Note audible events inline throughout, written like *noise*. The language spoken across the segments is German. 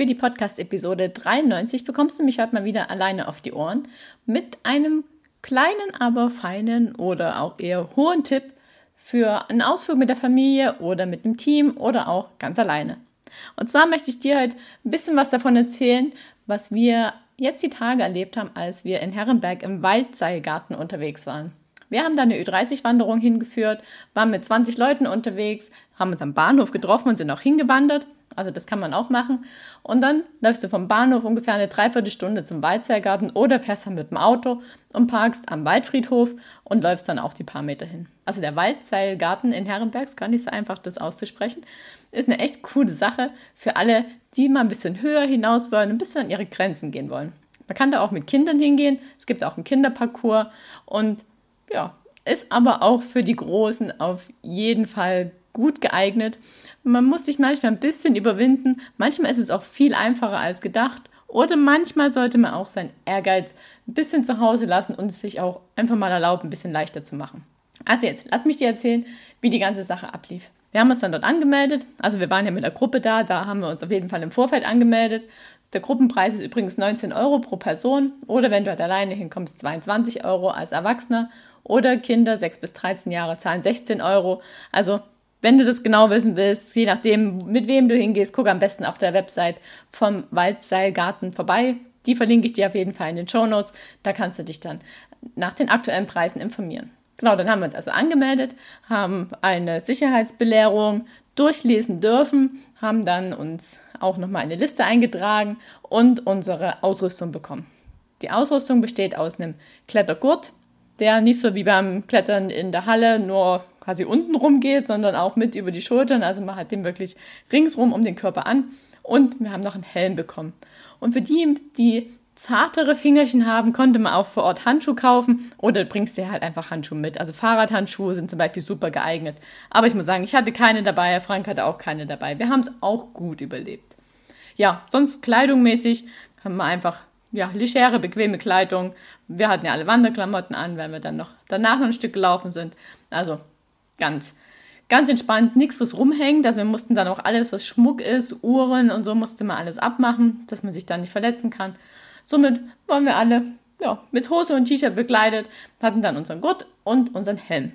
Für die Podcast-Episode 93 bekommst du mich heute mal wieder alleine auf die Ohren mit einem kleinen, aber feinen oder auch eher hohen Tipp für einen Ausflug mit der Familie oder mit dem Team oder auch ganz alleine. Und zwar möchte ich dir heute ein bisschen was davon erzählen, was wir jetzt die Tage erlebt haben, als wir in Herrenberg im Waldseilgarten unterwegs waren. Wir haben da eine Ü30-Wanderung hingeführt, waren mit 20 Leuten unterwegs, haben uns am Bahnhof getroffen und sind auch hingewandert. Also das kann man auch machen. Und dann läufst du vom Bahnhof ungefähr eine Dreiviertelstunde zum Waldseilgarten oder fährst dann mit dem Auto und parkst am Waldfriedhof und läufst dann auch die paar Meter hin. Also der Waldseilgarten in Herrenberg, ist gar nicht so einfach, das auszusprechen, ist eine echt coole Sache für alle, die mal ein bisschen höher hinaus wollen, ein bisschen an ihre Grenzen gehen wollen. Man kann da auch mit Kindern hingehen. Es gibt auch einen Kinderparcours und ja, ist aber auch für die Großen auf jeden Fall gut geeignet. Man muss sich manchmal ein bisschen überwinden. Manchmal ist es auch viel einfacher als gedacht. Oder manchmal sollte man auch seinen Ehrgeiz ein bisschen zu Hause lassen und es sich auch einfach mal erlauben, ein bisschen leichter zu machen. Also jetzt, lass mich dir erzählen, wie die ganze Sache ablief. Wir haben uns dann dort angemeldet. Also wir waren ja mit der Gruppe da, da haben wir uns auf jeden Fall im Vorfeld angemeldet. Der Gruppenpreis ist übrigens 19 Euro pro Person oder wenn du halt alleine hinkommst, 22 Euro als Erwachsener oder Kinder 6 bis 13 Jahre zahlen 16 Euro. Also wenn du das genau wissen willst, je nachdem, mit wem du hingehst, guck am besten auf der Website vom Waldseilgarten vorbei. Die verlinke ich dir auf jeden Fall in den Show Notes. Da kannst du dich dann nach den aktuellen Preisen informieren. Genau, dann haben wir uns also angemeldet, haben eine Sicherheitsbelehrung durchlesen dürfen, haben dann uns auch nochmal eine Liste eingetragen und unsere Ausrüstung bekommen. Die Ausrüstung besteht aus einem Klettergurt, der nicht so wie beim Klettern in der Halle nur quasi unten rum geht, sondern auch mit über die Schultern. Also man hat den wirklich ringsrum um den Körper an. Und wir haben noch einen Helm bekommen. Und für die, die zartere Fingerchen haben, konnte man auch vor Ort Handschuhe kaufen oder bringst dir halt einfach Handschuhe mit. Also Fahrradhandschuhe sind zum Beispiel super geeignet. Aber ich muss sagen, ich hatte keine dabei, Herr Frank hatte auch keine dabei. Wir haben es auch gut überlebt. Ja, sonst kleidungsmäßig kann man einfach, ja, legere, bequeme Kleidung. Wir hatten ja alle Wanderklamotten an, weil wir dann noch danach noch ein Stück gelaufen sind. Also ganz, ganz entspannt, nichts, was rumhängt. Also wir mussten dann auch alles, was Schmuck ist, Uhren und so, musste man alles abmachen, dass man sich da nicht verletzen kann. Somit waren wir alle ja, mit Hose und T-Shirt bekleidet, hatten dann unseren Gurt und unseren Helm.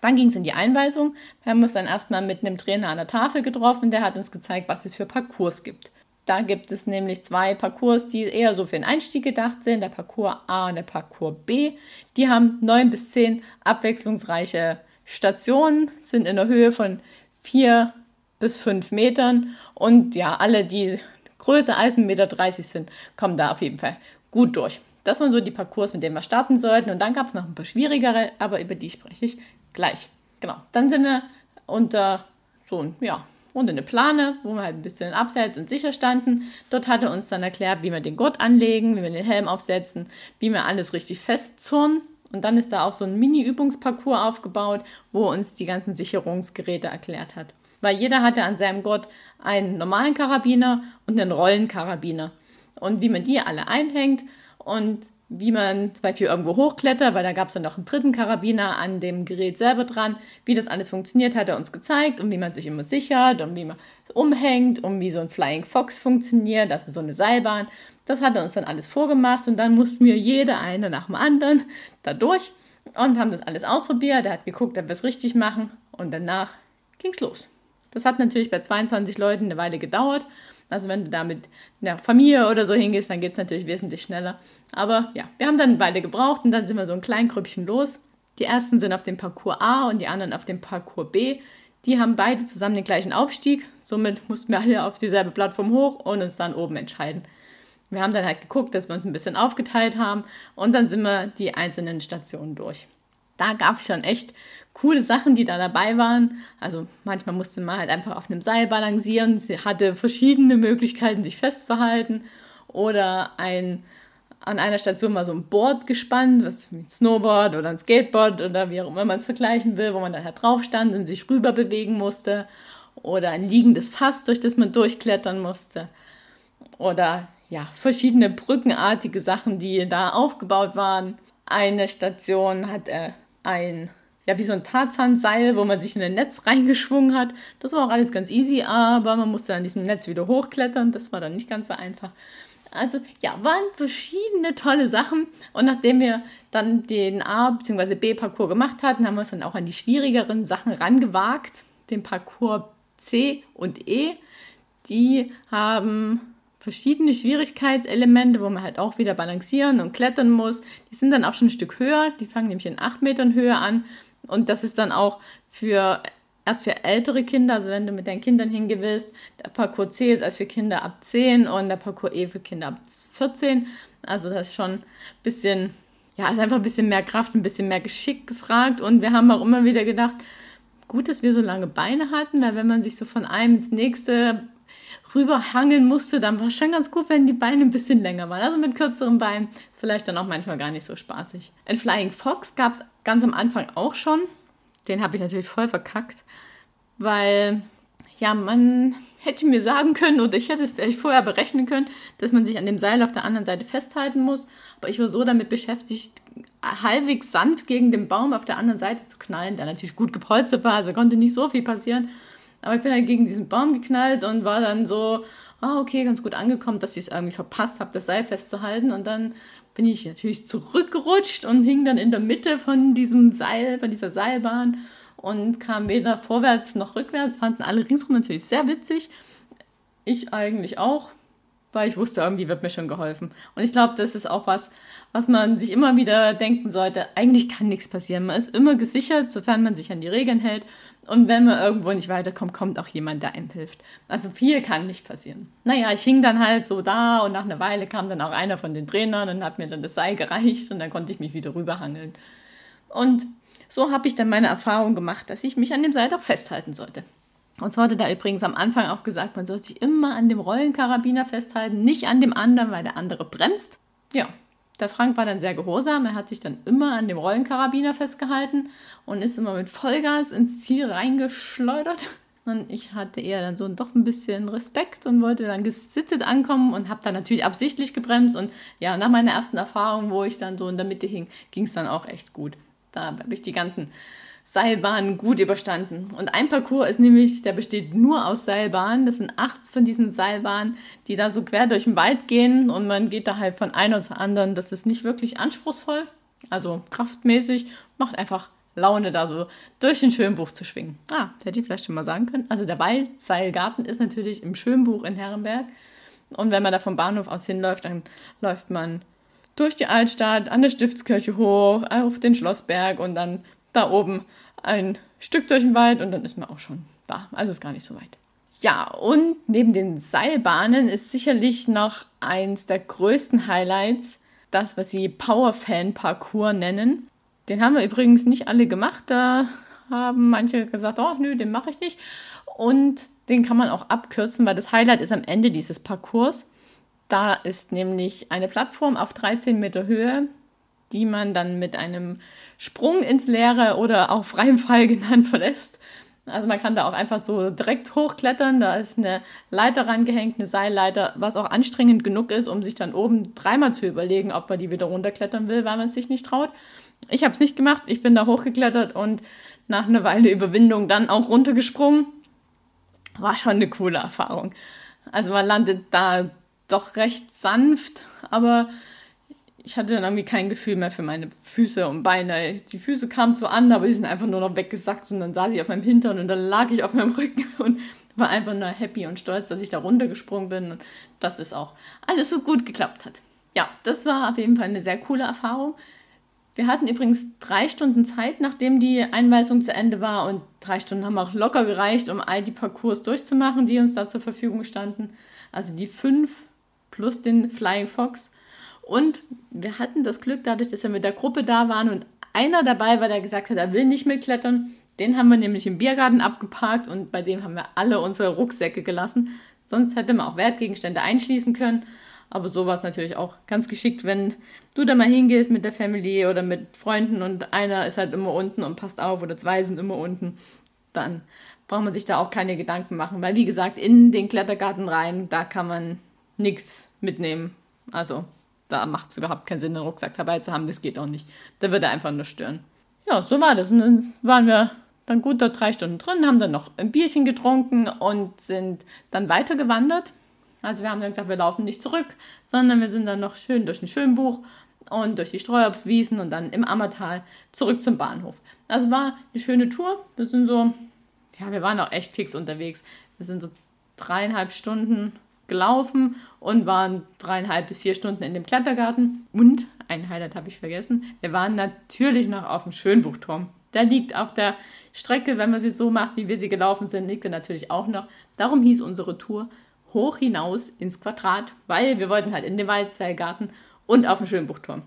Dann ging es in die Einweisung. Wir haben uns dann erstmal mit einem Trainer an der Tafel getroffen, der hat uns gezeigt, was es für Parcours gibt. Da gibt es nämlich zwei Parcours, die eher so für den Einstieg gedacht sind, der Parcours A und der Parcours B. Die haben neun bis zehn abwechslungsreiche Stationen sind in der Höhe von vier bis fünf Metern und ja, alle, die größer als 1,30 Meter sind, kommen da auf jeden Fall gut durch. Das waren so die Parcours, mit denen wir starten sollten. Und dann gab es noch ein paar schwierigere, aber über die spreche ich gleich. Genau. Dann sind wir unter so ja, unter eine Plane, wo wir halt ein bisschen abseits und sicher standen. Dort hat er uns dann erklärt, wie wir den Gurt anlegen, wie wir den Helm aufsetzen, wie wir alles richtig festzurren. Und dann ist da auch so ein Mini-Übungsparcours aufgebaut, wo uns die ganzen Sicherungsgeräte erklärt hat. Weil jeder hatte an seinem Gurt einen normalen Karabiner und einen Rollenkarabiner. Und wie man die alle einhängt und wie man zum Beispiel irgendwo hochklettert, weil da gab es dann noch einen dritten Karabiner an dem Gerät selber dran. Wie das alles funktioniert, hat er uns gezeigt und wie man sich immer sichert und wie man es umhängt und wie so ein Flying Fox funktioniert, also so eine Seilbahn. Das hat er uns dann alles vorgemacht und dann mussten wir jede eine nach dem anderen da durch und haben das alles ausprobiert. Er hat geguckt, ob wir es richtig machen und danach ging es los. Das hat natürlich bei 22 Leuten eine Weile gedauert. Also wenn du da mit einer Familie oder so hingehst, dann geht es natürlich wesentlich schneller. Aber ja, wir haben dann Weile gebraucht und dann sind wir so ein klein Grüppchen los. Die ersten sind auf dem Parcours A und die anderen auf dem Parcours B. Die haben beide zusammen den gleichen Aufstieg. Somit mussten wir alle auf dieselbe Plattform hoch und uns dann oben entscheiden. Wir haben dann halt geguckt, dass wir uns ein bisschen aufgeteilt haben und dann sind wir die einzelnen Stationen durch. Da gab es schon echt coole Sachen, die da dabei waren. Also manchmal musste man halt einfach auf einem Seil balancieren. Sie hatte verschiedene Möglichkeiten, sich festzuhalten. Oder ein an einer Station war so ein Board gespannt, was ein Snowboard oder ein Skateboard oder wie auch immer man es vergleichen will, wo man dann halt drauf stand und sich rüber bewegen musste. Oder ein liegendes Fass, durch das man durchklettern musste. Oder ja, verschiedene brückenartige Sachen, die da aufgebaut waren. Eine Station hat äh, ein, ja, wie so ein Tarzanseil, wo man sich in ein Netz reingeschwungen hat. Das war auch alles ganz easy, aber man musste an diesem Netz wieder hochklettern. Das war dann nicht ganz so einfach. Also ja, waren verschiedene tolle Sachen. Und nachdem wir dann den A- bzw. B-Parcours gemacht hatten, haben wir uns dann auch an die schwierigeren Sachen rangewagt. Den Parcours C und E. Die haben verschiedene Schwierigkeitselemente, wo man halt auch wieder balancieren und klettern muss. Die sind dann auch schon ein Stück höher. Die fangen nämlich in 8 Metern Höhe an. Und das ist dann auch für erst für ältere Kinder, also wenn du mit deinen Kindern hingewillst, der Parcours C ist erst für Kinder ab 10 und der Parcours E für Kinder ab 14. Also das ist schon ein bisschen, ja, ist einfach ein bisschen mehr Kraft, ein bisschen mehr Geschick gefragt. Und wir haben auch immer wieder gedacht, gut, dass wir so lange Beine hatten, weil wenn man sich so von einem ins nächste rüberhangeln musste, dann war es schon ganz gut, wenn die Beine ein bisschen länger waren. Also mit kürzeren Beinen ist vielleicht dann auch manchmal gar nicht so spaßig. Ein Flying Fox gab es ganz am Anfang auch schon den habe ich natürlich voll verkackt, weil ja, man hätte mir sagen können oder ich hätte es vielleicht vorher berechnen können, dass man sich an dem Seil auf der anderen Seite festhalten muss. Aber ich war so damit beschäftigt, halbwegs sanft gegen den Baum auf der anderen Seite zu knallen, der natürlich gut gepolstert war, also konnte nicht so viel passieren. Aber ich bin halt gegen diesen Baum geknallt und war dann so, ah, okay, ganz gut angekommen, dass ich es irgendwie verpasst habe, das Seil festzuhalten. Und dann bin ich natürlich zurückgerutscht und hing dann in der Mitte von diesem Seil, von dieser Seilbahn und kam weder vorwärts noch rückwärts. Fanden alle ringsrum natürlich sehr witzig. Ich eigentlich auch, weil ich wusste, irgendwie wird mir schon geholfen. Und ich glaube, das ist auch was, was man sich immer wieder denken sollte. Eigentlich kann nichts passieren. Man ist immer gesichert, sofern man sich an die Regeln hält. Und wenn man irgendwo nicht weiterkommt, kommt auch jemand, der einem hilft. Also viel kann nicht passieren. Naja, ich hing dann halt so da und nach einer Weile kam dann auch einer von den Trainern und hat mir dann das Seil gereicht und dann konnte ich mich wieder rüberhangeln. Und so habe ich dann meine Erfahrung gemacht, dass ich mich an dem Seil auch festhalten sollte. Und so wurde da übrigens am Anfang auch gesagt, man soll sich immer an dem Rollenkarabiner festhalten, nicht an dem anderen, weil der andere bremst. Ja, der Frank war dann sehr gehorsam. Er hat sich dann immer an dem Rollenkarabiner festgehalten und ist immer mit Vollgas ins Ziel reingeschleudert. Und ich hatte eher dann so doch ein bisschen Respekt und wollte dann gesittet ankommen und habe dann natürlich absichtlich gebremst. Und ja, nach meiner ersten Erfahrung, wo ich dann so in der Mitte hing, ging es dann auch echt gut. Da habe ich die ganzen Seilbahnen gut überstanden. Und ein Parcours ist nämlich, der besteht nur aus Seilbahnen. Das sind acht von diesen Seilbahnen, die da so quer durch den Wald gehen und man geht da halt von einer zur anderen. Das ist nicht wirklich anspruchsvoll, also kraftmäßig, macht einfach Laune, da so durch den Schönbuch zu schwingen. Ah, das hätte ich vielleicht schon mal sagen können. Also der Waldseilgarten ist natürlich im Schönbuch in Herrenberg. Und wenn man da vom Bahnhof aus hinläuft, dann läuft man durch die Altstadt, an der Stiftskirche hoch, auf den Schlossberg und dann da oben ein Stück durch den Wald und dann ist man auch schon da. Also ist gar nicht so weit. Ja, und neben den Seilbahnen ist sicherlich noch eins der größten Highlights das, was sie Powerfan-Parcours nennen. Den haben wir übrigens nicht alle gemacht. Da haben manche gesagt, oh nö, den mache ich nicht. Und den kann man auch abkürzen, weil das Highlight ist am Ende dieses Parcours. Da ist nämlich eine Plattform auf 13 Meter Höhe, die man dann mit einem Sprung ins Leere oder auch freiem Fall *laughs* genannt verlässt. Also man kann da auch einfach so direkt hochklettern. Da ist eine Leiter rangehängt, eine Seilleiter, was auch anstrengend genug ist, um sich dann oben dreimal zu überlegen, ob man die wieder runterklettern will, weil man es sich nicht traut. Ich habe es nicht gemacht. Ich bin da hochgeklettert und nach einer Weile Überwindung dann auch runtergesprungen. War schon eine coole Erfahrung. Also man landet da doch recht sanft, aber ich hatte dann irgendwie kein Gefühl mehr für meine Füße und Beine. Die Füße kamen so an, aber die sind einfach nur noch weggesackt und dann saß ich auf meinem Hintern und dann lag ich auf meinem *laughs* Rücken und war einfach nur happy und stolz, dass ich da runtergesprungen bin und dass es auch alles so gut geklappt hat. Ja, das war auf jeden Fall eine sehr coole Erfahrung. Wir hatten übrigens drei Stunden Zeit, nachdem die Einweisung zu Ende war und drei Stunden haben auch locker gereicht, um all die Parcours durchzumachen, die uns da zur Verfügung standen. Also die fünf plus den Flying Fox und wir hatten das Glück, dadurch, dass wir mit der Gruppe da waren und einer dabei war, der gesagt hat, er will nicht mitklettern. Den haben wir nämlich im Biergarten abgeparkt und bei dem haben wir alle unsere Rucksäcke gelassen. Sonst hätte man auch Wertgegenstände einschließen können. Aber sowas natürlich auch ganz geschickt, wenn du da mal hingehst mit der Family oder mit Freunden und einer ist halt immer unten und passt auf oder zwei sind immer unten, dann braucht man sich da auch keine Gedanken machen. Weil wie gesagt, in den Klettergarten rein, da kann man nichts mitnehmen. Also da macht es überhaupt keinen Sinn, einen Rucksack dabei zu haben. Das geht auch nicht. Da würde er einfach nur stören. Ja, so war das. Und dann waren wir dann gut dort drei Stunden drin, haben dann noch ein Bierchen getrunken und sind dann weitergewandert. Also wir haben dann gesagt, wir laufen nicht zurück, sondern wir sind dann noch schön durch ein Schönbuch und durch die Streuobstwiesen und dann im Ammertal zurück zum Bahnhof. Also war eine schöne Tour. Wir sind so, ja, wir waren auch echt fix unterwegs. Wir sind so dreieinhalb Stunden gelaufen und waren dreieinhalb bis vier Stunden in dem Klettergarten. Und ein Highlight habe ich vergessen. Wir waren natürlich noch auf dem Schönbuchturm. Der liegt auf der Strecke, wenn man sie so macht, wie wir sie gelaufen sind, liegt er natürlich auch noch. Darum hieß unsere Tour hoch hinaus ins Quadrat, weil wir wollten halt in den Waldseilgarten und auf den Schönbuchturm.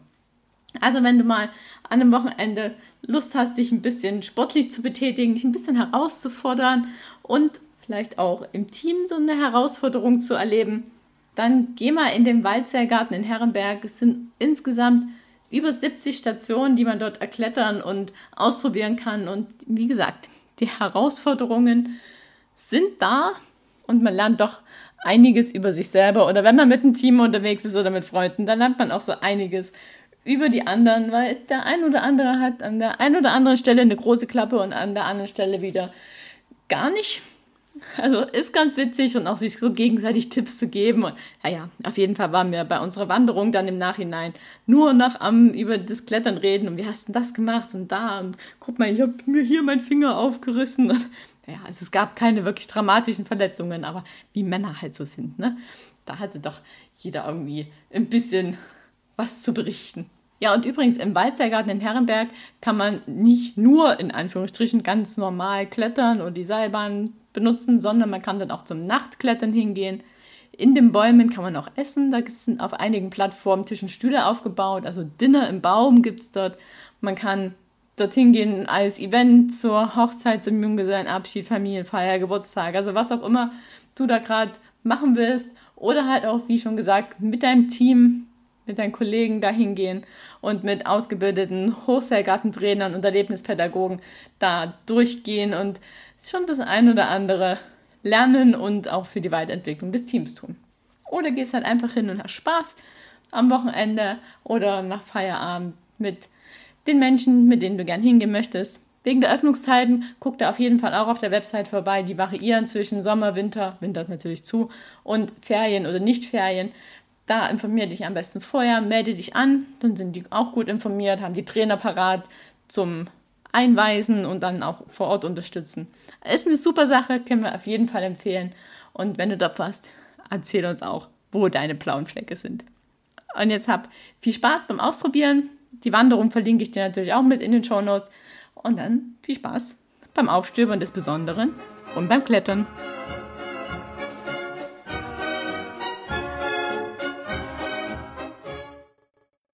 Also wenn du mal an einem Wochenende Lust hast, dich ein bisschen sportlich zu betätigen, dich ein bisschen herauszufordern und vielleicht auch im Team so eine Herausforderung zu erleben, dann geh mal in den Waldseilgarten in Herrenberg. Es sind insgesamt über 70 Stationen, die man dort erklettern und ausprobieren kann. Und wie gesagt, die Herausforderungen sind da und man lernt doch einiges über sich selber. Oder wenn man mit einem Team unterwegs ist oder mit Freunden, dann lernt man auch so einiges über die anderen, weil der ein oder andere hat an der einen oder anderen Stelle eine große Klappe und an der anderen Stelle wieder gar nicht. Also ist ganz witzig und auch sich so gegenseitig Tipps zu geben. Und naja, auf jeden Fall waren wir bei unserer Wanderung dann im Nachhinein nur noch am über das Klettern reden und wie hast du das gemacht und da und guck mal, ich habe mir hier meinen Finger aufgerissen. *laughs* Und, naja, also es gab keine wirklich dramatischen Verletzungen, aber wie Männer halt so sind, ne? Da hatte doch jeder irgendwie ein bisschen was zu berichten. Ja, und übrigens im Waldseilgarten in Herrenberg kann man nicht nur in Anführungsstrichen ganz normal klettern oder die Seilbahn benutzen, sondern man kann dann auch zum Nachtklettern hingehen. In den Bäumen kann man auch essen. Da sind auf einigen Plattformen Tisch und Stühle aufgebaut. Also Dinner im Baum gibt es dort. Man kann dorthin gehen als Event zur Hochzeit, zum Junggesellenabschied, Familienfeier, Geburtstag, also was auch immer du da gerade machen willst. Oder halt auch, wie schon gesagt, mit deinem Team mit deinen Kollegen dahin gehen und mit ausgebildeten Hochseilgartentrainern und Erlebnispädagogen da durchgehen und schon das ein oder andere lernen und auch für die Weiterentwicklung des Teams tun. Oder gehst halt einfach hin und hast Spaß am Wochenende oder nach Feierabend mit den Menschen, mit denen du gern hingehen möchtest. Wegen der Öffnungszeiten guck da auf jeden Fall auch auf der Website vorbei. Die variieren zwischen Sommer, Winter, Winter ist natürlich zu, und Ferien oder Nicht-Ferien. Da informiere dich am besten vorher, melde dich an, dann sind die auch gut informiert, haben die Trainer parat zum Einweisen und dann auch vor Ort unterstützen. Ist eine super Sache, können wir auf jeden Fall empfehlen. Und wenn du dort warst, erzähl uns auch, wo deine blauen Flecke sind. Und jetzt hab viel Spaß beim Ausprobieren. Die Wanderung verlinke ich dir natürlich auch mit in den Show Notes. Und dann viel Spaß beim Aufstöbern des Besonderen und beim Klettern.